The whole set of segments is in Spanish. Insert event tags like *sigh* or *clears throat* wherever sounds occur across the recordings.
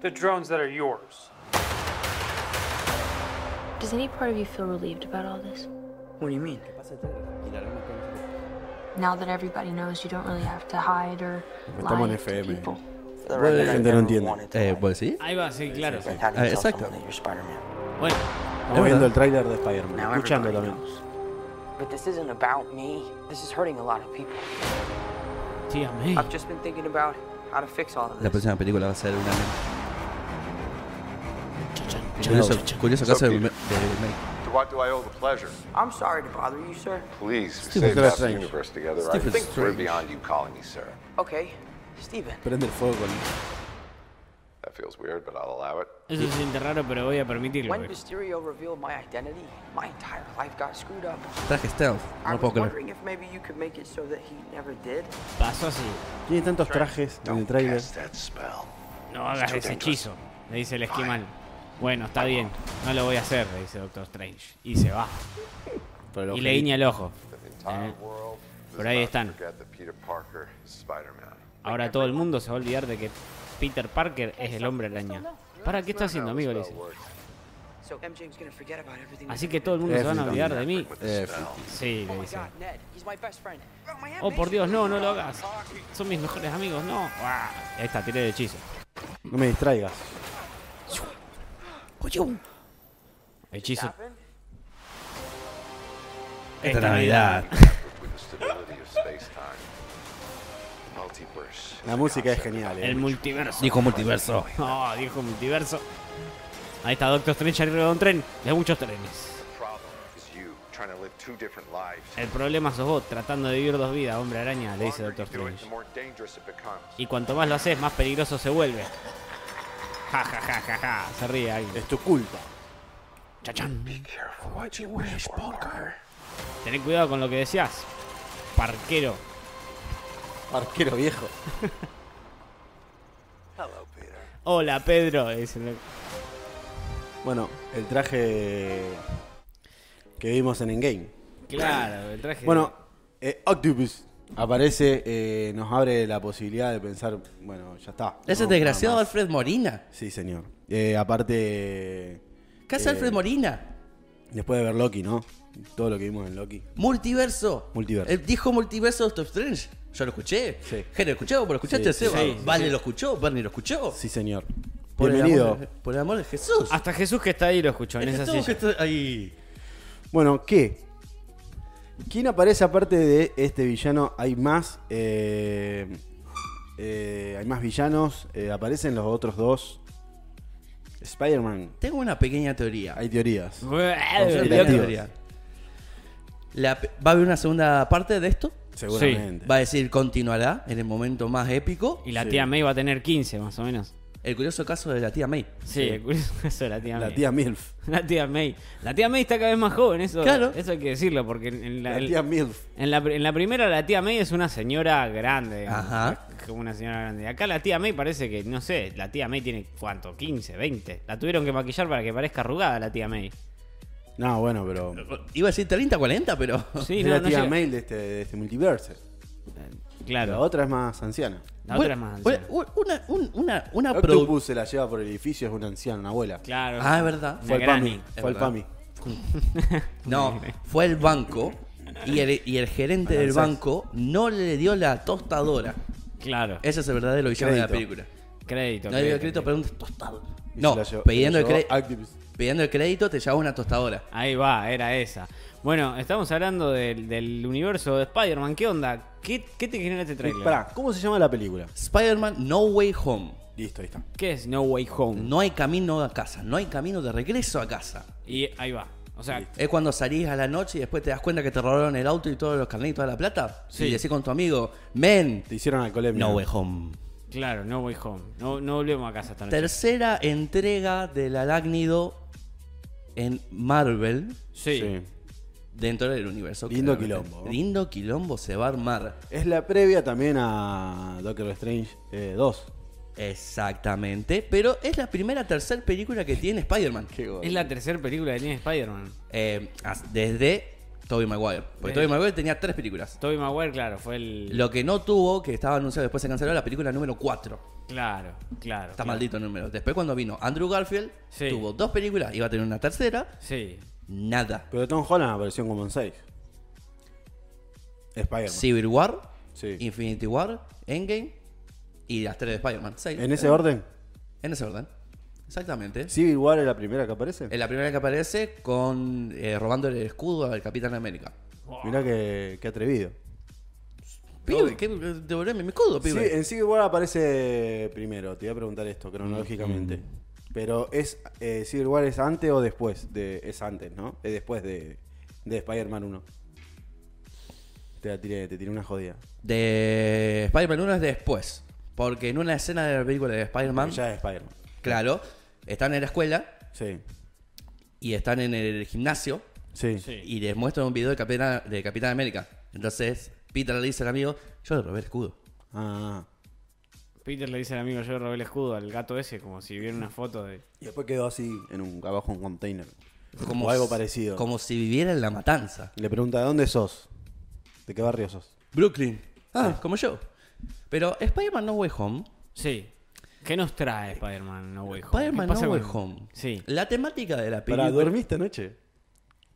The drones that are yours. Does any part of you feel relieved about all this? What do you mean? Now that everybody knows you don't really have to hide or lie to FM. people. For the Bueno, la I gente no entiende. Eh, lie. ¿Pues sí? Ahí va, sí, claro. Then how do Ah, exacto. someone that you're Spider-Man? Bueno, Estamos viendo el tráiler de Spider-Man. Escuchando también. But this isn't about me. This is hurting a lot of people. tía I've just been thinking about how to fix all of La próxima película va a ser una. Curioso, curioso caso de, de remake. To what do I owe the pleasure? I'm sorry to bother you, sir. Please, Stephen we saved half the universe together. Stephen I think we're beyond you calling me sir. Okay, Steven. Prende el fuego con. Feels weird, but I'll allow it. Eso se siente raro, pero voy a permitirlo. When pero- Mysterio revealed my identity, my entire life got screwed up. Traje stealth, I no puedo creer. wondering if maybe you could make it so that he never did. Pasó así. Tiene tantos trajes en el tráiler. Cast that spell. No hagas ese hechizo, le dice el esquimal. Bueno, está bien, no lo voy a hacer, le dice Doctor Strange. Y se va. Y le guiña el ojo. Eh, Por ahí están. Ahora todo el mundo se va a olvidar de que Peter Parker es el hombre araña. ¿Para qué está haciendo, amigo? Le dice. Así que todo el mundo se van a olvidar de mí. Sí, le Oh dice. Oh, Oh, por Dios, no, no lo hagas. Son mis mejores amigos, no. Ahí está, tiré el hechizo. no me distraigas. Hechizo. Esta Navidad. *laughs* La música es genial. eh. El multiverso. Dijo multiverso. Oh, dijo multiverso. Ahí está Doctor Strange arriba de un tren. De muchos trenes. El problema sos vos, tratando de vivir dos vidas, hombre araña, le dice Doctor Strange. Y cuanto más lo haces, más peligroso se vuelve. Ja, ja, ja, ja, ja. Se ríe ahí. Es tu culpa. Chachán. Tené cuidado con lo que decías. Parquero. Arquero viejo. Hola, Pedro. el- Bueno, el traje que vimos en Endgame. Claro, el traje. Bueno, eh, Octopus aparece, eh, nos abre la posibilidad de pensar, bueno, ya está. Ese No, desgraciado nada más. Alfred Morina. Sí, señor. Eh, aparte, ¿Qué hace Eh, Alfred Morina? después de ver Loki, ¿no? Todo lo que vimos en Loki. Multiverso. Multiverso. Él dijo multiverso Doctor Strange. Yo lo escuché. Sí. Gente, ¿lo escuchó? ¿Vos lo escuchaste, Sí, Seba? sí, sí, Vale sí. lo escuchó, Bernie lo escuchó. Sí, señor. Por el Bienvenido. amor de- por el amor de Jesús. Hasta Jesús que está ahí lo escuchó en esa Jesús que silla. está ahí. Bueno, ¿qué? ¿Quién aparece aparte de este villano? Hay más. eh, eh, hay más villanos. eh, aparecen los otros dos. Spider-Man. Tengo una pequeña teoría. Hay teorías. Conspirativas. pequeña teoría. La pe- ¿Va a haber una segunda parte de esto? Seguramente. Va a decir continuará en el momento más épico. Y la Sí. tía May va a tener 15 más o menos. El curioso caso de la tía May. Sí, el curioso *laughs* caso de la tía La May. tía Milf. *laughs* La tía May. La tía May está cada vez más joven, eso, Claro. eso hay que decirlo, porque en, la, La tía Milf. en, la, en la primera la tía May es una señora grande. Ajá. Es Como una señora grande. Acá la tía May parece que, no sé, la tía May tiene cuánto, 15, 20. La tuvieron que maquillar para que parezca arrugada la tía May. No, bueno, pero. Iba a decir 30, 40, pero. Sí, es no, la no tía llega- Mail de este, de este multiverso. Claro. La otra es más anciana. La otra es más anciana. Una, un- una, una produ- Octopus se la lleva por el edificio, es una anciana, una abuela. Claro. Ah, es verdad. Fue Una PAMI. Fue verdad. PAMI. *laughs* No, fue el banco y el, y el gerente del banco no le dio la tostadora. Claro. Ese es el verdadero villano de la Crédito. película. Crédito. No le dio el crédito, pero un tostado. No, pidiendo, el Octopus. Pidiendo el crédito te llevaba una tostadora. Ahí va, era esa. Bueno, estamos hablando del, del universo de Spider-Man. ¿Qué onda? ¿Qué, qué te genera este trailer? Pará, ¿cómo se llama la película? Spider-Man No Way Home. Listo, ahí está. ¿Qué es No Way Home? No hay camino a casa, no hay camino de regreso a casa. Y ahí va. O sea, Es cuando salís a la noche y después te das cuenta que te robaron el auto y todos los carnets y toda la plata. Sí. Y decís con tu amigo, men, Te hicieron alcoholemia. no way home. claro, No Way Home. No, no volvemos a casa esta noche. Tercera entrega del arácnido en Marvel sí. Sí. dentro del universo. Lindo claramente. quilombo. Lindo quilombo se va a armar. Es la previa también a Doctor Strange eh, 2. Exactamente. Pero es la primera tercera película que tiene Spider-Man. Es la tercera película que tiene Spider-Man. Eh, desde Tobey Maguire. Porque Eh. Tobey Maguire tenía tres películas. Tobey Maguire, claro, fue el... Lo que no tuvo, que estaba anunciado después se canceló, la película número 4. Claro, claro. Está claro. maldito el número. Después cuando vino Andrew Garfield, Sí. tuvo dos películas, iba a tener una tercera, Sí. nada. Pero Tom Holland apareció como en 6. Spider-Man. Civil War, Sí. Infinity War, Endgame y las tres de Spider-Man. Seis. ¿En ese orden? En ese orden. Exactamente. ¿Civil War es la primera que aparece? Es la primera que aparece con eh, robando el escudo al Capitán América. Mirá que, qué atrevido. Pibe, ¿qué? Devolveme mi escudo, Sí, pibe. en Civil War aparece primero. Te iba a preguntar esto cronológicamente. Mm. Pero es eh, Civil War es antes o después de es antes, ¿no? Es después de, de Spider-Man 1. Te la tiré, te tiré una jodida. De Spider-Man 1 es después. Porque en una escena de la película de Spider-Man, Ya es Spider-Man. claro, están en la escuela Sí. y están en el gimnasio Sí. Sí. y les muestran un video de Capitán, de Capitán América. Entonces, Peter le dice al amigo, yo le robé el escudo. Ah. Peter le dice al amigo, yo le robé el escudo al gato ese, como si viera una foto de... Y después quedó así en un abajo un container. Como o algo si- parecido. Como si viviera en la matanza. Le pregunta, ¿de dónde sos? ¿De qué barrio sos? Brooklyn. Ah, como yo. Pero Spider-Man No Way Home. Sí. ¿Qué nos trae Spider-Man No Way Home? Spider-Man ¿Qué pasa No Way con- Home. Sí. La temática de la película. ¿Para dormiste anoche?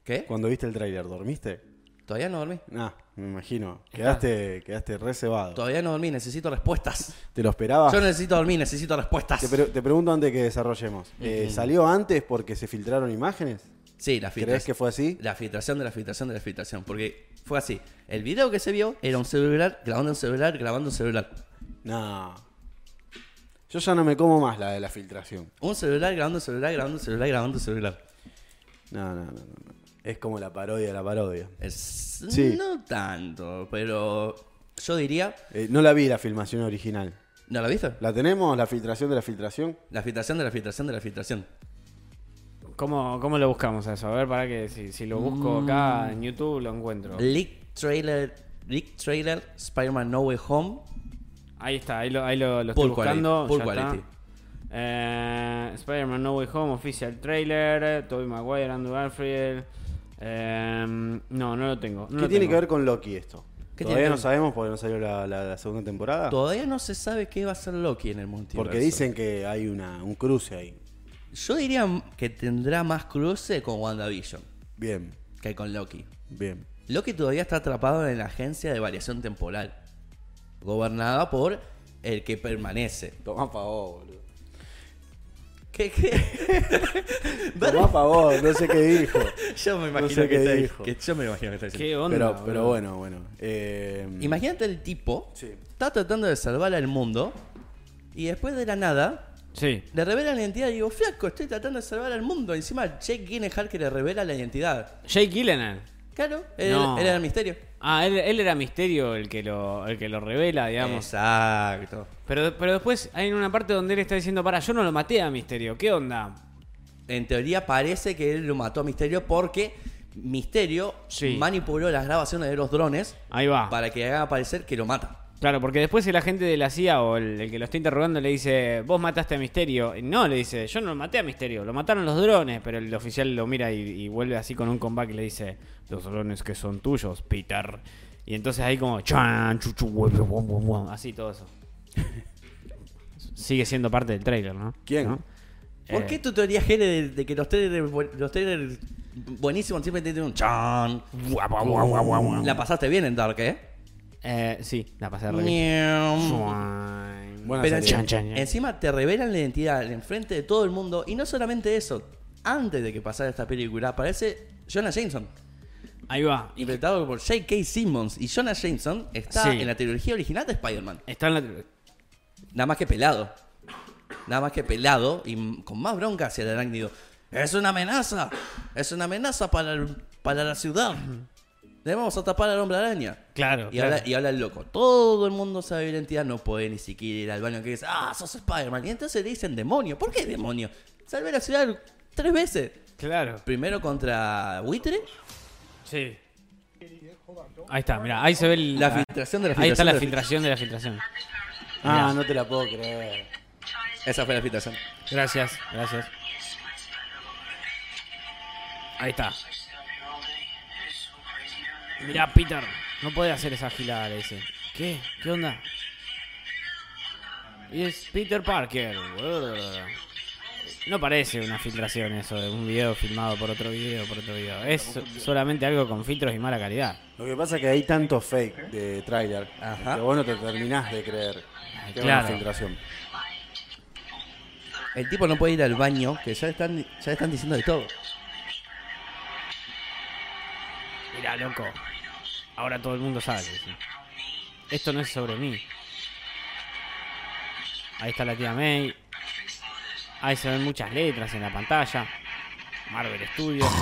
¿Qué? Cuando viste el tráiler, ¿dormiste? Todavía no dormí. Ah, me imagino. Quedaste, quedaste reservado. Todavía no dormí, necesito respuestas. ¿Te lo esperabas? Yo necesito dormir, necesito respuestas. Te, pre- te pregunto antes que desarrollemos. Eh, ¿Salió antes porque se filtraron imágenes? Sí, la ¿Crees filtración. que fue así? La filtración de la filtración de la filtración. Porque fue así. El video que se vio era un celular grabando un celular, grabando un celular. No. Yo ya no me como más la de la filtración. Un celular grabando un celular, grabando un celular, grabando un celular. No, no, no, no. no. Es como la parodia de la parodia. Es, Sí. No tanto, pero yo diría. Eh, no la vi la filmación original. ¿No la viste? ¿La tenemos? ¿La filtración de la filtración? La filtración de la filtración de la filtración. ¿Cómo, ¿Cómo lo buscamos a eso? A ver, para que si, si lo busco Mm. acá en YouTube lo encuentro. Leak trailer, leak trailer, Spider-Man No Way Home. Ahí está, ahí lo, ahí lo, lo estoy quality, buscando. está. quality. Eh, Spider-Man No Way Home, Official Trailer, Tobey Maguire, Andrew Garfield. Eh, no, no lo tengo. no ¿Qué lo tiene tengo. que ver con Loki esto? ¿Qué Todavía no sabemos porque no salió la, la- la segunda temporada. Todavía no se sabe qué va a ser Loki en el multiverso. Porque dicen que hay una, un cruce ahí. Yo diría que tendrá más cruce con WandaVision Bien, que con Loki. bien. Loki todavía está atrapado en la agencia de variación temporal, gobernada por el que permanece. Tomá favor, boludo. ¿Qué? qué? *laughs* Tomá favor, no sé qué dijo. *laughs* yo me imagino sé que, qué está- dijo. que- yo me imagino que está diciendo. ¿Qué onda? Pero, pero bueno, bueno. Eh, Imagínate el tipo Sí. está tratando de salvar al mundo y después de la nada Sí. le revela la identidad y digo, flaco, estoy tratando de salvar al mundo. Encima Jake Gyllenhaal que le revela la identidad. Jake Gyllenhaal. Claro, él, No. él era el misterio. Ah, él, él era Misterio el que lo, el que lo revela, digamos. Exacto. Pero, pero después hay una parte donde él está diciendo, para, yo no lo maté a Misterio, ¿qué onda? En teoría parece que él lo mató a Misterio porque Misterio Sí. manipuló las grabaciones de los drones Ahí va. para que haga parecer que lo mata. Claro, porque después el agente de la CIA o el, el que lo está interrogando le dice, vos mataste a Misterio. Y No, le dice, yo no lo maté a Misterio, lo mataron los drones. Pero el oficial lo mira y, y vuelve así con un comeback y le dice, los drones que son tuyos, Peter. Y entonces ahí como, chan, chuchu, guau, guau, guau, así todo eso. *laughs* Sigue siendo parte del trailer, ¿no? ¿Quién? ¿No? ¿Por Eh, qué tu teoría Jere de, de que los trailers, los trailers buenísimos siempre tienen un chan? La pasaste bien en Dark, ¿eh? Eh, sí, la pasé re bien. Buena Pero serie. encima, Chan, chan, chan. encima te revelan la identidad enfrente de todo el mundo. Y no solamente eso, antes de que pasara esta película, aparece Jonah Jameson, Ahí va. Interpretado por J.K. Simmons. Y Jonah Jameson está Sí. en la trilogía original de Spider-Man. está en la... Nada más que pelado. Nada más que pelado y con más bronca hacia el arácnido. Es una amenaza. Es una amenaza para, el- para la ciudad. Debemos atrapar al hombre araña. Claro, Y, claro. habla, y habla el loco. Todo el mundo sabe la identidad. No puede ni siquiera ir al baño que dice, ah, sos Spider-Man. Y entonces le dicen demonio. ¿Por qué demonio? Salvé la ciudad tres veces. Claro. Primero contra Buitre. Sí. Ahí está, mira, ahí se ve el- La filtración de la Ahí está la filtración de la filtración de la filtración. Ah, no te la puedo creer. Esa fue la filtración. Gracias, gracias. Ahí está. Mirá, Peter, no puede hacer esa gilada, le dice. ¿Qué? ¿Qué onda? Y es Peter Parker. No parece una filtración eso de un video filmado por otro video, por otro video. Es solamente algo con filtros y mala calidad. Lo que pasa es que hay tanto fake de tráiler Ajá. que vos no te terminás de creer que es claro. una filtración. El tipo no puede ir al baño, que ya están, ya están diciendo de todo. Mirá, loco. Ahora todo el mundo sabe. Esto no es sobre mí. Ahí está la tía May. Ahí se ven muchas letras en la pantalla. Marvel Studios.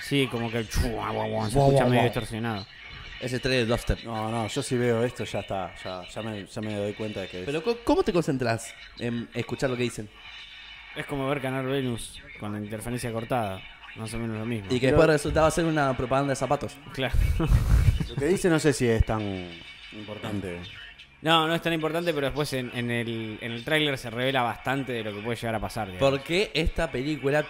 Sí, como que el chu- guau, guau, guau, se escucha medio distorsionado. Ese trailer de Dubstep. No, no, yo si veo esto ya está, ya, ya, me, ya me doy cuenta de que es. Pero co- ¿cómo te concentras en escuchar lo que dicen? Es como ver Canal Venus con la interferencia cortada. Más o menos lo mismo. Y que después resultaba ser una propaganda de zapatos. Claro. *laughs* Lo que dice no sé si es tan importante. No, no es tan importante, pero después en, en el, en el tráiler se revela bastante de lo que puede llegar a pasar. digamos. Porque esta película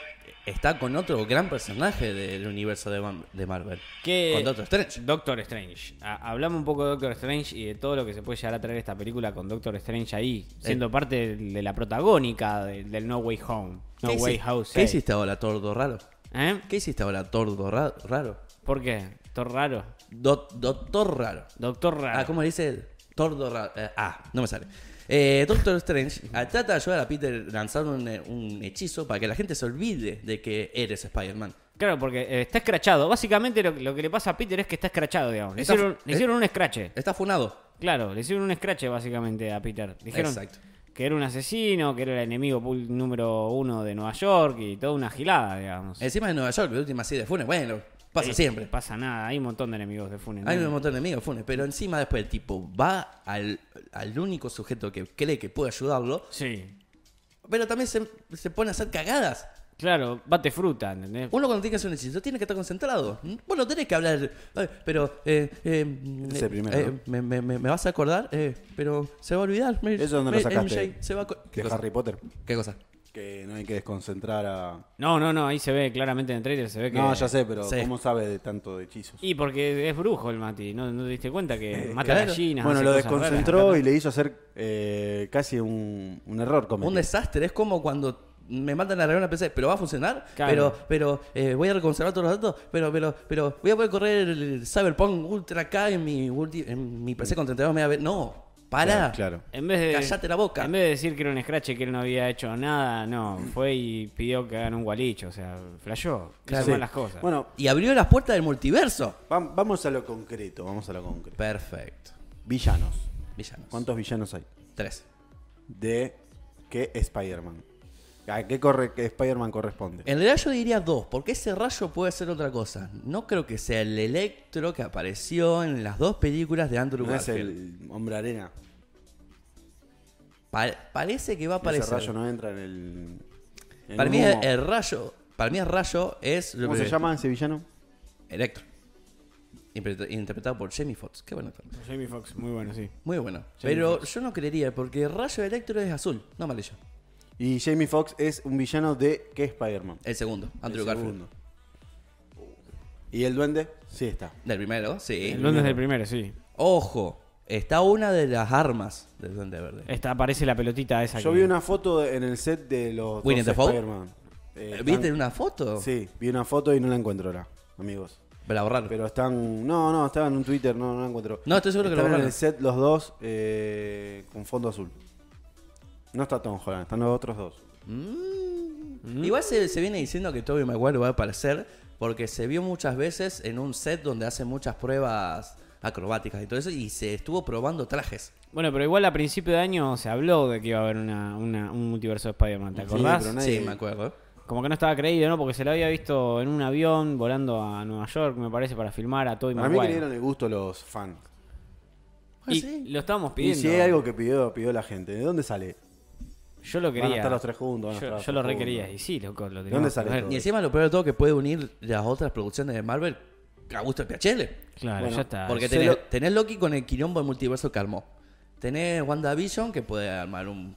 está con otro gran personaje del universo de, Mar- de Marvel. Que- Con Doctor Strange. Doctor Strange. Ha- hablamos un poco de Doctor Strange y de todo lo que se puede llegar a traer esta película con Doctor Strange ahí, siendo parte de, de la protagónica de- del No Way Home. No ¿Qué, Way hici- House. ¿Qué hiciste ahora, tordo raro? ¿Eh? ¿Qué hiciste ahora, tordo ra- raro? ¿Por qué? ¿Doctor raro? Do- doctor raro. Doctor raro. Ah, ¿cómo le dice? Tordo raro. Eh, ah, no me sale. Eh, Doctor Strange ah, trata de ayudar a Peter lanzando un, eh, un hechizo para que la gente se olvide de que eres Spider-Man. Claro, porque eh, está escrachado. Básicamente lo, lo que le pasa a Peter es que está escrachado, digamos. Le Está- hicieron, le hicieron un escrache. Está funado. Claro, le hicieron un escrache básicamente a Peter. Dijeron Exacto. Que era un asesino, que era el enemigo número uno de Nueva York y toda una gilada, digamos. Encima de Nueva York, la última así de Funes, bueno, pasa Sí, siempre. Pasa nada, hay un montón de enemigos de Funes. Hay ¿no? un montón de amigos Funes, pero encima después el tipo va al, al único sujeto que cree que puede ayudarlo, Sí. pero también se, se pone a hacer cagadas. Claro, bate fruta, ¿entendés? Uno cuando tiene que hacer un hechizo tiene que estar concentrado. Vos no tenés que hablar, "Ay, pero eh, eh, Ese eh, primero, eh, me, me- me- me vas a acordar, eh, pero se va a olvidar. Me- ¿Eso dónde lo me- sacaste? MJ se va a. Harry Potter. ¿Qué cosa? Que no hay que desconcentrar a. No, no, no, ahí se ve claramente en el trailer, se ve que... No, ya sé, pero Sí. ¿cómo sabe de tanto de hechizos? Y porque es brujo el Mati, ¿no, no te diste cuenta que *laughs* mata claro. gallinas? Bueno, lo raras? desconcentró y le hizo hacer eh, casi un, un error. Un cometido. desastre, es como cuando me mandan a arreglar una PC, pero va a funcionar, Claro. pero pero eh, voy a reconservar todos los datos, pero pero pero voy a poder correr el Cyberpunk Ultra K en mi ulti- en mi PC con 32 MB. No, para. Claro, claro. En vez de, Cállate la boca. En vez de decir que era un scratch y que él no había hecho nada, no, fue y pidió que hagan un gualicho, o sea, flashó, hizo Sí. mal las cosas. Bueno, Y abrió las puertas del multiverso. vam- vamos a lo concreto. Vamos a lo concreto. Perfecto. Villanos. Villanos. ¿Cuántos villanos hay? Tres. De qué Spider-Man. ¿A qué, corre, qué Spider-Man corresponde? En realidad yo diría dos, porque ese rayo puede ser otra cosa. No creo que sea el Electro que apareció en las dos películas de Andrew No es el hombre arena. Pa- parece que va a Ese aparecer. rayo no entra en el. en Para mí humo. el, rayo, para mí el rayo es ¿Cómo se llama ese villano? Electro. Interpre- Interpretado por Jamie Foxx. Qué bueno. Jamie Foxx, muy bueno, sí. Muy bueno. Pero yo no creería, porque el rayo de Electro es azul, no amarillo. Y Jamie Foxx es un villano de qué Spider-Man. El segundo, Andrew El Garfield. segundo. ¿Y el duende? Sí está. Del primero, sí. El duende es del primero, sí. Ojo, está una de las armas del Duende Verde. Esta aparece la pelotita esa Yo que- vi una foto en el set de los Winnie dos the? Spider-Man. Eh, ¿Viste están- una foto? Sí, vi una foto y no la encuentro ahora, amigos. Para borrarlo. Pero están. No, no, estaban en un Twitter, no, no la encuentro. No, estoy seguro que lo Están en borraron. el set los dos eh, con fondo azul. No está Tom Holland, están los otros dos. Mm. Igual se, se viene diciendo que Tobey Maguire va a aparecer porque se vio muchas veces en un set donde hacen muchas pruebas acrobáticas y todo eso y se estuvo probando trajes. Bueno, pero igual a principio de año se habló de que iba a haber una, una- un multiverso de Spider-Man, ¿te Sí, acordás? pero nadie- Sí, me acuerdo. Como que no estaba creído, ¿no? Porque se lo había visto en un avión volando a Nueva York, me parece, para filmar a Tobey Para mí que le Maguire. dieron el gusto los fans. Ah, Y sí. lo estábamos Y pidiendo. si hay algo que pidió, pidió la gente, ¿de dónde sale? Yo lo quería. Van a estar los tres juntos, van a Yo, yo lo tres re juntos. quería. Y sí, loco, lo dónde sale? Y encima lo peor de todo que puede unir las otras producciones de Marvel a gusto de Piachele. Claro, Bueno, ya está. Porque tenés, lo- tenés Loki con el quilombo del multiverso que armó. Tenés WandaVision que puede armar un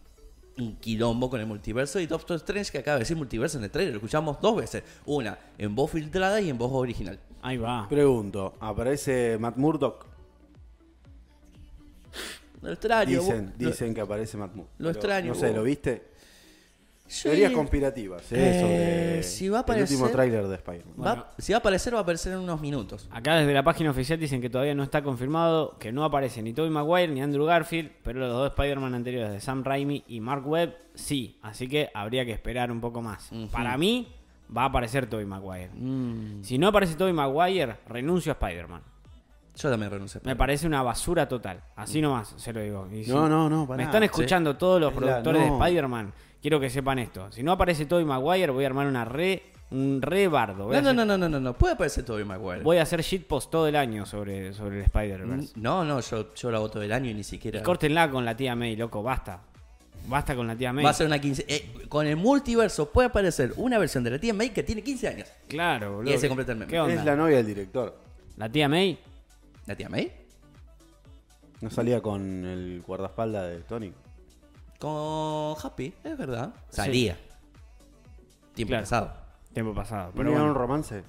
un quilombo con el multiverso y Doctor Strange que acaba de decir multiverso en el trailer. Lo escuchamos dos veces. Una en voz filtrada y en voz original. Ahí va. Pregunto, ¿aparece Matt Murdock? Lo extraño. Dicen, dicen que aparece Matt Murdock. lo extraño, No sé, vos. ¿lo viste? Yo- Teorías conspirativas, ¿eh? Eh, si va a el último aparecer- tráiler de Spider-Man. si va a aparecer, va a aparecer en unos minutos. Acá desde la página oficial dicen que todavía no está confirmado, que no aparece ni Tobey Maguire ni Andrew Garfield, pero los dos Spider-Man anteriores de Sam Raimi y Mark Webb sí, así que habría que esperar un poco más. Para mí va a aparecer Tobey Maguire. Mm, Si no aparece Tobey Maguire, renuncio a Spider-Man. Yo también renuncio. Me parece una basura total, así nomás se lo digo. Y si No, no, no. Me están escuchando todos los Es la- productores no. de Spider-Man, quiero que sepan esto. Si no aparece Tobey Maguire, voy a armar una re, un re bardo. Voy, No, a no, hacer, no, no, no, no, no. Puede aparecer Tobey Maguire. voy a hacer shitpost todo el año sobre, sobre el Spider-Verse. No, no, yo, yo lo hago todo el año y ni siquiera. Y córtenla con la tía May, loco, basta. Basta con la tía May. Va a ser una 15. eh, con el multiverso puede aparecer una versión de la tía May que tiene 15 años. Claro, boludo. Y ese completa el meme. ¿Qué onda? Es la novia del director. ¿La tía May? ¿La tía May? ¿No salía con el guardaespaldas de Tony? Con Happy, es verdad. Salía. Tiempo Claro. pasado. Tiempo pasado. Pero ¿Tenía bueno, un romance?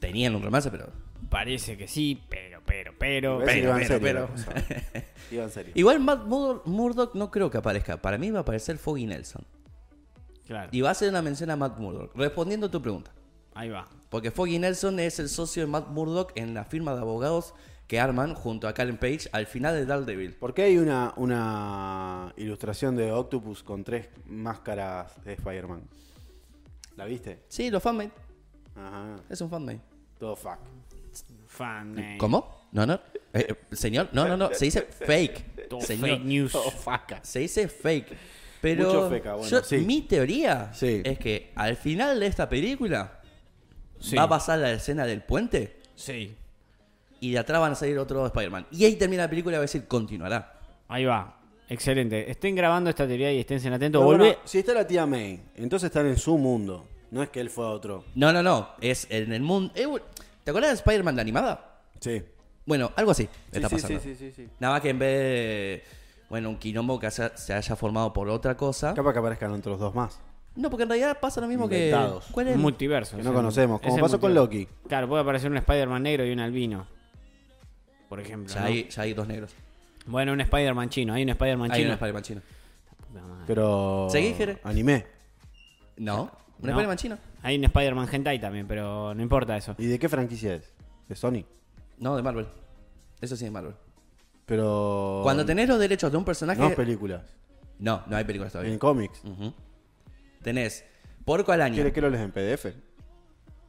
Tenían un romance, pero. parece que sí, pero, pero, pero. Parece que pero, iba en pero, serio pero. la *laughs* cosa. Iba en serio. Igual Matt Mur- Murdock no creo que aparezca. Para mí va a aparecer Foggy Nelson. Claro, Y va a hacer una mención a Matt Murdock. Respondiendo a tu pregunta. ahí va. Porque Foggy Nelson es el socio de Matt Murdock en la firma de abogados que arman junto a Karen Page al final de Daredevil. ¿Por qué hay una, una ilustración de Octopus con tres máscaras de Spider-Man? ¿La viste? Sí, los fanmade. Ajá. Es un fanmade. Todo fuck. Fan name. ¿Cómo? No, no. Eh, eh, señor, no, no, no. Se dice *laughs* fake. Todo Señor. fake news. Todo fuck. Se dice fake. Pero Mucho feca, bueno, yo- sí. mi teoría Sí. es que al final de esta película Sí. va a pasar la escena del puente Sí. y de atrás van a salir otros Spider-Man. Y ahí termina la película y va a decir continuará. Ahí va. Excelente. Estén grabando esta teoría y estén atentos. Pero Volvé. bueno, si está la tía May, entonces están en su mundo. No es que él fue a otro. No, no, no. Es en el mundo. eh, ¿Te acuerdas de Spider-Man la animada? Sí. Bueno, algo así Sí, está sí, pasando. sí, sí, sí, sí. Nada más que en vez de. Bueno, un quilombo que haya- se haya formado por otra cosa. Capaz que aparezcan otros dos más. No, porque en realidad pasa lo mismo que. Inventados. ¿Cuál es? Un multiverso. Que no conocemos, como pasó con. Loki. Claro, puede aparecer un Spider-Man negro y un albino. Por ejemplo. Ya ¿no? hay, ya hay dos negros. Bueno, un Spider-Man chino. Hay un Spider-Man Hay un chino. Spider-Man chino. Puta madre. Pero. ¿Seguí, Jere? Anime. No, un No. Spider-Man chino. Hay un Spider-Man hentai también, pero no importa eso. ¿Y de qué franquicia es? ¿De Sony? No, de Marvel. Eso sí, de Marvel. Pero. Cuando tenés los derechos de un personaje. No películas. No, no hay películas todavía. En cómics. Ujú. Tenés Porco al año. ¿Quieres que lo lees en PDF?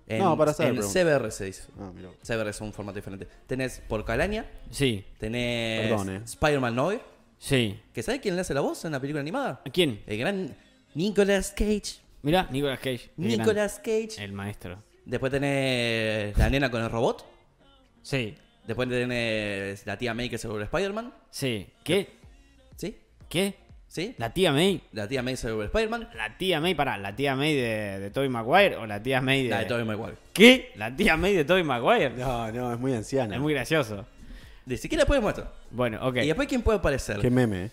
En, No, para saber, En. CBR se dice. Ah, mira. CBR es un formato diferente. Tenés Porco al año. Sí, Tenés Perdón, eh. Spider-Man Noir. sí. ¿Que sabe quién le hace la voz en la película animada? ¿A quién? El gran Nicolas Cage. Mirá, Nicolas Cage. Nicolas Cage. El maestro. Después tenés la nena con el robot. Sí, Después tenés la tía May que se vuelve Spider-Man. sí. ¿Qué? ¿Sí? ¿Qué? ¿Sí? ¿La tía May? La tía May se vuelve Spider-Man. ¿La tía May, pará, la tía May de, de Tobey Maguire o la tía May de... La de Tobey Maguire. ¿Qué? ¿La tía May de Tobey Maguire? No, no, es muy anciana. Es muy gracioso. Ni siquiera después muestra. Bueno, ok. Y después, ¿quién puede aparecer? Qué meme, eh.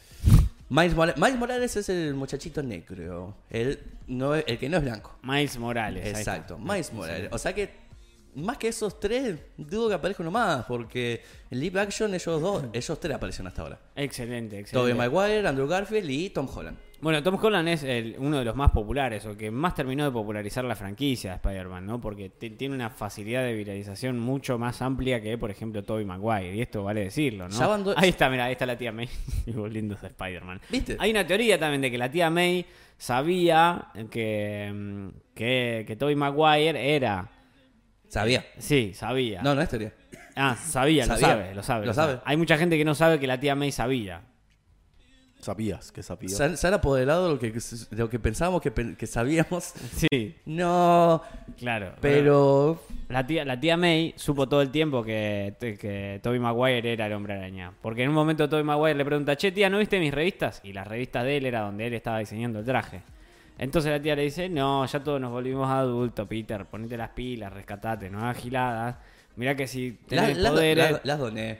Miles, Mora- Miles Morales es el muchachito negro. El, no, es- el que no es blanco. Miles Morales. Exacto, Miles Morales. O sea que, más que esos tres, dudo que aparezca uno más. Porque en live action, ellos dos, *clears throat* ellos tres aparecen hasta ahora: Excelente, excelente. Tobey Maguire, Andrew Garfield y Tom Holland. Bueno, Tom Holland es el- uno de los más populares o que más terminó de popularizar la franquicia de Spider-Man, ¿no? Porque tiene una facilidad de viralización mucho más amplia que, por ejemplo, Tobey Maguire. Y esto vale decirlo, ¿no? Ahí está, mira, ahí está la tía May *laughs* volviéndose a Spider-Man. ¿Viste? Hay una teoría también de que la tía May sabía que, mm, que, que Tobey Maguire era... Sabía. Sí, sabía. No, no es teoría. Ah, sabía, Sabía. lo sabe, lo sabe. Lo sabe. Hay mucha gente que no sabe que la tía May sabía. Sabías que sabías. Se han, se han apoderado de lo que, de lo que pensábamos que, que sabíamos. *laughs* Sí, No, claro. pero. La tía, la tía May supo todo el tiempo que, que Tobey Maguire era el hombre araña. Porque en un momento Tobey Maguire le pregunta, che, tía, ¿no viste mis revistas? Y las revistas de él era donde él estaba diseñando el traje. Entonces la tía le dice, no, ya todos nos volvimos adultos, Peter, ponete las pilas, rescatate, no hagas giladas. Mirá que si tenés Las poderes, las- las doné.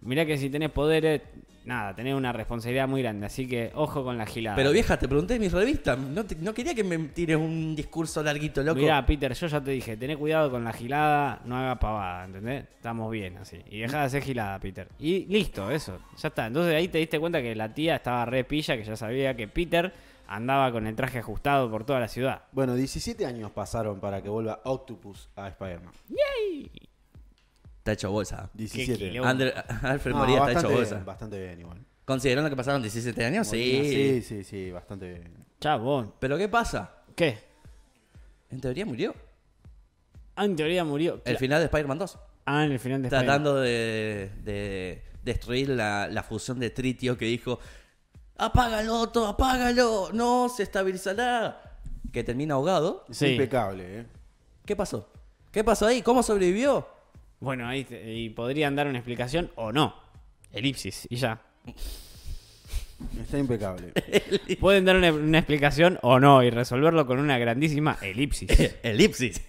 mirá que si tenés poderes, nada, tenés una responsabilidad muy grande. Así que ojo con la gilada. Pero vieja, te pregunté en mis revistas. No, te- no quería que me tires un discurso larguito, loco. Mirá, Peter, yo ya te dije, tené cuidado con la gilada, no haga pavada, ¿entendés? Estamos bien así. Y deja de hacer gilada, Peter. Y listo, eso, ya está. Entonces ahí te diste cuenta que la tía estaba re pilla, que ya sabía que Peter andaba con el traje ajustado por toda la ciudad. Bueno, 17 años pasaron para que vuelva Octopus a Spider-Man. Está hecho bolsa. 17. quilombo. Ander- Alfred No, Moría está hecho bien, bolsa. bastante bien igual. Considerando que pasaron 17 años, Molina, sí. sí, sí, sí, bastante bien. Chabón. Pero ¿qué pasa? ¿Qué? En teoría murió. Ah, en teoría murió. El final de Spider-Man 2. Ah, en el final de Spider-Man. Tratando de, de destruir la, la fusión de tritio que dijo: ¡Apágalo, todo, apágalo! ¡No se estabilizará! Que termina ahogado. Es Sí. impecable, ¿eh? ¿Qué pasó? ¿Qué pasó ahí? ¿Cómo sobrevivió? Bueno, ahí te- y podrían dar una explicación o no. Elipsis, y ya. Está impecable. *laughs* Pueden dar una, una explicación o no y resolverlo con una grandísima elipsis. *laughs* Elipsis.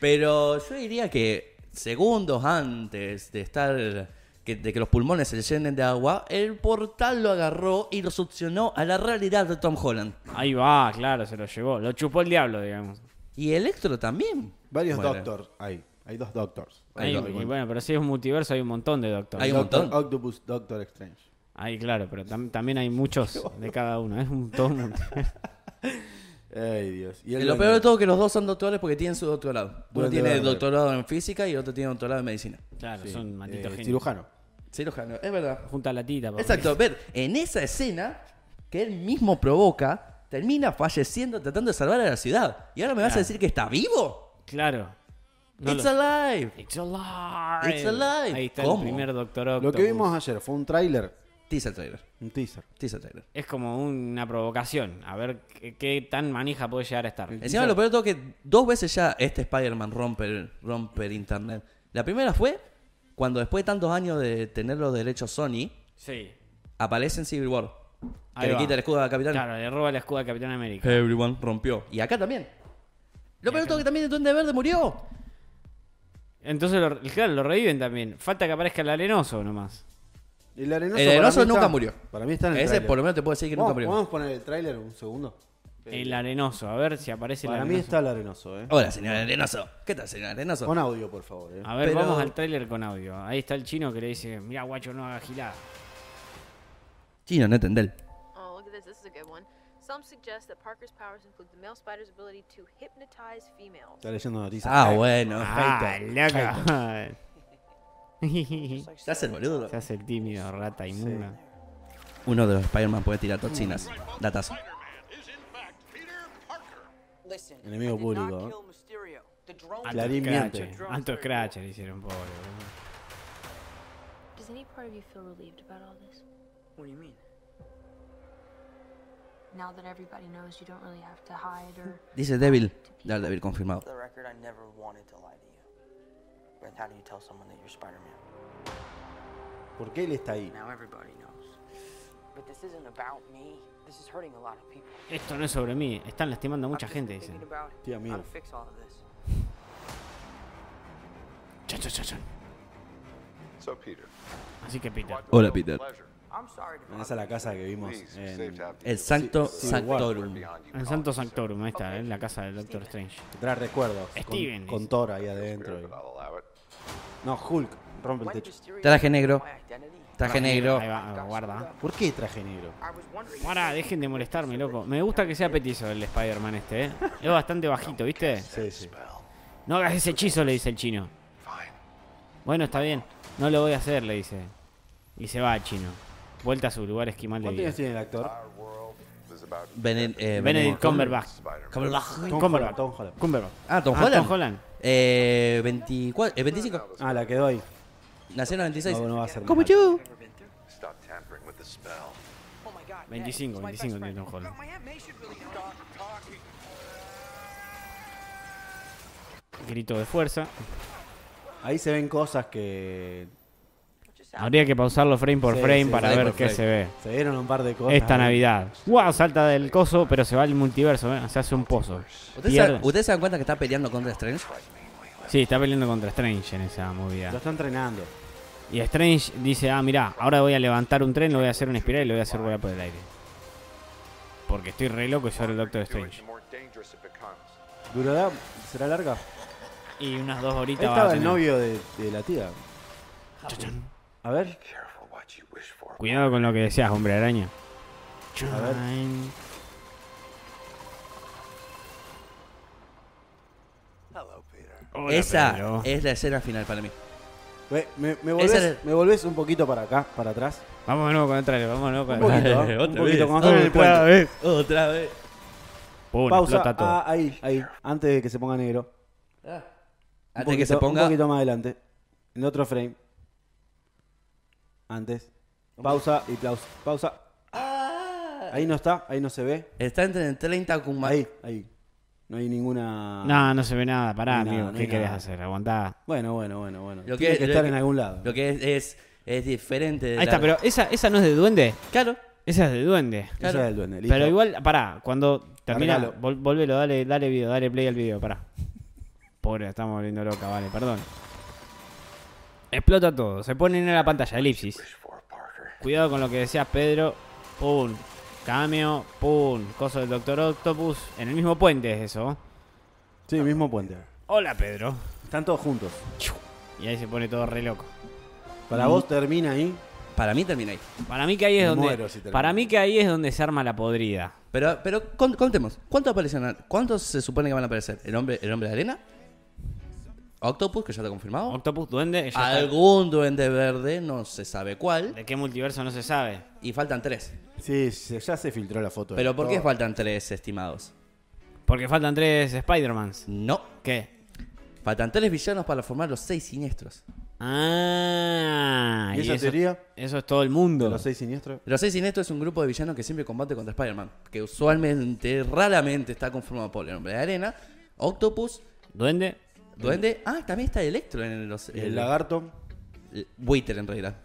Pero yo diría que segundos antes de estar. Que- de que los pulmones se llenen de agua, el portal lo agarró y lo succionó a la realidad de Tom Holland. Ahí va, claro, se lo llevó. Lo chupó el diablo, digamos. Y Electro también. Varios Bueno, doctors hay. Hay dos doctors. Ahí- Ahí y bueno, pero si es un multiverso hay un montón de doctores. Hay un Doctor montón. Octopus, Doctor Strange. Ahí, claro, pero tam- también hay muchos *laughs* de cada uno. Es un todo un. Ay, Dios. Y Y el lo peor de todo es que los dos son doctores porque tienen su doctorado. Uno Duende tiene verde. doctorado en física y otro tiene doctorado en medicina. Claro, Sí, son malditos eh, genios. cirujano. Cirujano, es verdad. Junta la tita. papá. Exacto, ver, en esa escena que él mismo provoca, termina falleciendo tratando de salvar a la ciudad. ¿Y ahora me vas a decir que está vivo? Claro. No It's lo- alive. It's alive. It's alive. Ahí está ¿Cómo? el primer Doctor Lo Octopus. que vimos ayer fue un tráiler, Teaser trailer. un teaser. Teaser trailer. Es como una provocación. A ver qué, qué tan manija puede llegar a estar. Encima lo peor todo es que dos veces ya este Spider-Man rompe, rompe el internet. La primera fue cuando después de tantos años de tener los derechos Sony, Sí. aparece en Civil War. Que le quita el escudo al capitán. Claro, le roba el escudo al Capitán América. Everyone rompió. Y acá también. Lo peor es que también el Duende Verde murió. Entonces, lo, claro, lo reviven también. Falta que aparezca el arenoso nomás. El arenoso, El nunca está- murió. Para mí está en el Ese por lo menos te puedo decir que nunca ¿Vamos, murió. ¿Podemos poner el tráiler un segundo? El arenoso, a ver si aparece el Para mí está el arenoso, ¿eh? Hola, señor Arenoso. ¿Qué tal, señor Arenoso? Con audio, por favor. ¿eh? A ver, Pero- vamos al tráiler con audio. Ahí está el chino que le dice, mira guacho, no haga gilada. Chino, no entendé. Oh, look at this. This is a good one. Some suggest that Parker's powers include the male spider's ability to hypnotize females. Está leyendo noticias. Ah, bueno. Ah, loco. *laughs* *laughs* Se hace el boludo. Se hace el tímido, rata inmunda. Uno de los Spider-Man puede tirar toxinas. Datazo. Enemigo público, Clarín scratch, miente. alto scratch le hicieron pobre. Does any part of you feel relieved about all this? What do you mean? Now that everybody knows you don't really have to hide or *laughs* Dice Devil. Daredevil confirmado. For the record, I never wanted to lie to you. But how do you tell someone that you're Spider-Man? ¿Por qué él está ahí? Now everybody knows. But this isn't about me. This is hurting a lot of people. Esto no es sobre mí, están lastimando a mucha gente, dicen. Tía mía. Así que Peter. Hola, Peter. Esa es la casa que vimos en... El to Sancto Sí, sí, Sanctorum. En Santo Sanctorum, ahí está, en la casa del Doctor Strange. que trae recuerdos. Steven, Con. Thor ahí adentro. No, Hulk. Rompe el techo. Traje negro. Traje negro. Ahí va, guarda. ¿Por qué traje negro? Ahora, dejen de molestarme, loco. Me gusta que sea petizo el Spider-Man este, ¿eh? Es bastante bajito, ¿viste? Sí, sí. No hagas ese hechizo, le dice el chino. Fine. Bueno, está bien. No lo voy a hacer, le dice. Y se va el chino. Vuelta a su lugar esquimal de ¿Cuántos años tiene el actor? Eh, Benedict Cumberbatch. Cumberbatch. Cumberbatch. Tom Holland. Cumberbatch. Ah, Tom Ah, Holland. Tom Holland. Eh, 24, eh, 25. Ah, la quedó ahí. Nació en el 96. No, no va a ser Como yo. Stop tampering with the spell. Oh my God. 25, 25 tiene Tom Holland. Grito de fuerza. Ahí se ven cosas que... Habría que pausarlo frame por Sí, frame sí, para frame ver qué frame. se ve. Se vieron un par de cosas. Esta. Navidad. ¡Wow! Salta del coso, pero se va al multiverso, ¿eh? Se hace un pozo. ¿Ustedes Pierde. se, ¿Ustedes se dan cuenta que está peleando contra Strange? Sí, está peleando contra Strange en esa movida. Lo está entrenando. Y Strange dice, ah, mirá, ahora voy a levantar un tren, lo voy a hacer una espiral y lo voy a hacer volar por el aire. Porque estoy re loco y soy el Doctor Strange. ¿Durará? ¿Será larga? Y unas dos Ahí horitas va a estaba el novio de, de la tía. A ver. Cuidado con lo que decías, hombre araña. a ver. Hola, Esa Pedro. es la escena final para mí. Me, me, volvés, es- me volvés un poquito para acá, para atrás. Vamos de nuevo con el trailer, vamos de nuevo con Un el poquito, trailer. ¿eh? *laughs* un poquito, cuando están en el otra puente. vez, otra vez. Pum, Pausa. explota todo. Ah, ahí, ahí. Antes de que se ponga negro. Un Antes de que poquito- se ponga. Un poquito más adelante. En otro frame. Antes. Pausa y pausa. Pausa. Ah. Ahí no está, ahí no se ve. Está entre el 30 con más. Ahí, ahí. No hay ninguna. No, no se ve nada, pará, No hay nada, amigo. no ¿Qué querés nada. hacer? Aguantá. Bueno, bueno, bueno, bueno. Lo Tiene que- que, lo estar que- en algún lado. Lo que es, es, es diferente. de Ahí la- está, pero esa, esa no es de duende. Claro. Esa es de duende. Claro. es el duende. listo. Pero igual, pará, cuando termina, vol, volvelo, dale, dale video, dale play al video, pará. Pobre, estamos volviendo loca, vale, perdón. Explota todo, se pone en la pantalla, elipsis. Cuidado con lo que decías, Pedro. Pum, cameo, pum, coso del Doctor Octopus. En el mismo puente es eso. Sí, mismo puente. Hola, Pedro. Están todos juntos. Y ahí se pone todo re loco. Para vos termina ahí. Para mí termina ahí. Para mí que ahí es Me donde. muero si termina. para mí que ahí es donde se arma la podrida. Pero, pero con- contemos. ¿Cuántos aparecen? ¿Cuántos se supone que van a aparecer? ¿El hombre, el hombre de arena? ¿Octopus, que ya está confirmado? Octopus, duende, ya está. Algún duende verde, no se sabe cuál. ¿De qué multiverso no se sabe? Y faltan tres. Sí, se- ya se filtró la foto. de ¿Pero por qué todo. faltan tres, estimados? Porque faltan tres Spider-Mans. No. ¿Qué? Faltan tres villanos para formar los seis siniestros. Ah, ¿Y esa eso, teoría? eso es todo el mundo. los seis siniestros? Los seis siniestros es un grupo de villanos que siempre combate contra Spider-Man. Que usualmente, raramente está conformado por el hombre de arena, Octopus, Duende, Duende. Ah, también está Electro en los. El, lagarto. el- Buitre en realidad.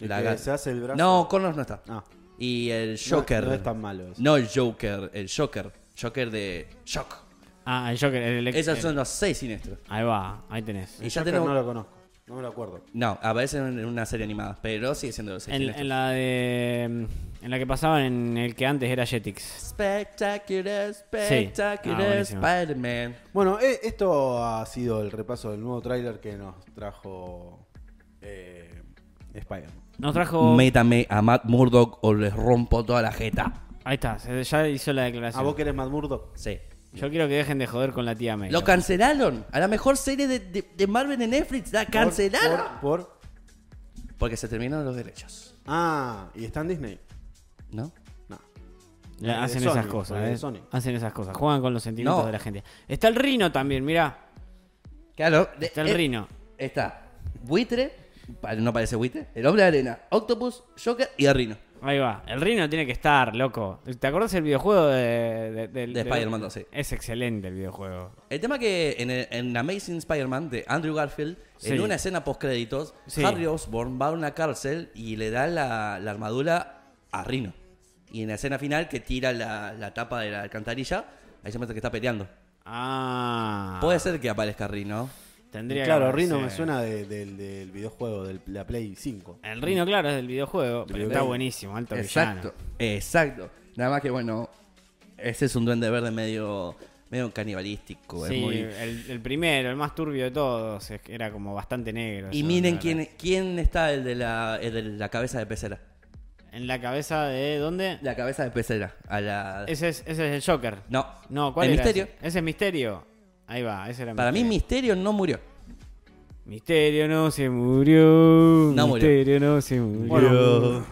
El Lagar- que se hace el brazo. No, Connors no está. Ah, Y el no- Joker. No, es tan malo eso. No el Joker, el Joker. Joker de Shock. Ah, el Joker, el elec- Esos el- son los seis siniestros. Ahí va, ahí tenés. Y El ya Joker tenemos. no lo conozco. No me lo acuerdo. No, aparecen en una serie animada, pero sigue siendo los seis En, siniestros. en la de. En la que pasaban en el que antes era Jetix. Spectacular, Ah, spectacular buenísimo. Spider-Man. Bueno, eh, esto ha sido el repaso del nuevo tráiler que nos trajo eh, Spider-Man. Nos trajo. Métame a Matt Murdock o les rompo toda la jeta. Ahí está, se- ya hizo la ¿A declaración. vos que eres Matt Murdock? Sí. Yo quiero que dejen de joder con la tía May. Lo cancelaron. A la mejor serie de, de- de Marvel en Netflix. La cancelaron. Por, por- Porque se terminaron los derechos. Ah, y está en Disney. ¿No? No. Hacen Sony, esas cosas, de eh. Sony. Hacen esas cosas. Juegan con los sentimientos No. de la gente. Está el Rino también, mirá. Claro. de- Está el eh, Rino. Está Buitre. pa- No parece Buitre. El hombre de arena. Octopus, Joker y el Rino. Ahí va. El Rino tiene que estar, loco. ¿Te acordás del videojuego de, de, del- De del- Spider-Man 2, sí. Es excelente el videojuego. El tema que en, el- en Amazing Spider-Man de Andrew Garfield, Sí. en una escena post créditos, Sí. Harry Osborn va a una cárcel y le da la, la armadura a Rino. Y en la escena final que tira la, la tapa de la alcantarilla, ahí se muestra que está peleando. Ah. Puede ser que aparezca Rino. Tendría que claro. Rino me suena de- del, del videojuego, de la Play 5. El Rino, claro, es del videojuego. Pero está buenísimo, alto Exacto, villano. exacto. Nada más que bueno, ese es un duende verde medio, medio canibalístico. es Sí, muy- el, el primero, el más turbio de todos, es que era como bastante negro. Y miren quién, quién está el de, la, el de la cabeza de pecera. En la cabeza de dónde? La cabeza de pecera. A la... Ese es, ese es el Joker. No. No, ¿cuál el era misterio. Ese? Ese es Misterio. Ahí va, ese era Para mí, Misterio. Misterio no murió. Misterio no se murió. No murió. Misterio no se murió. Bueno,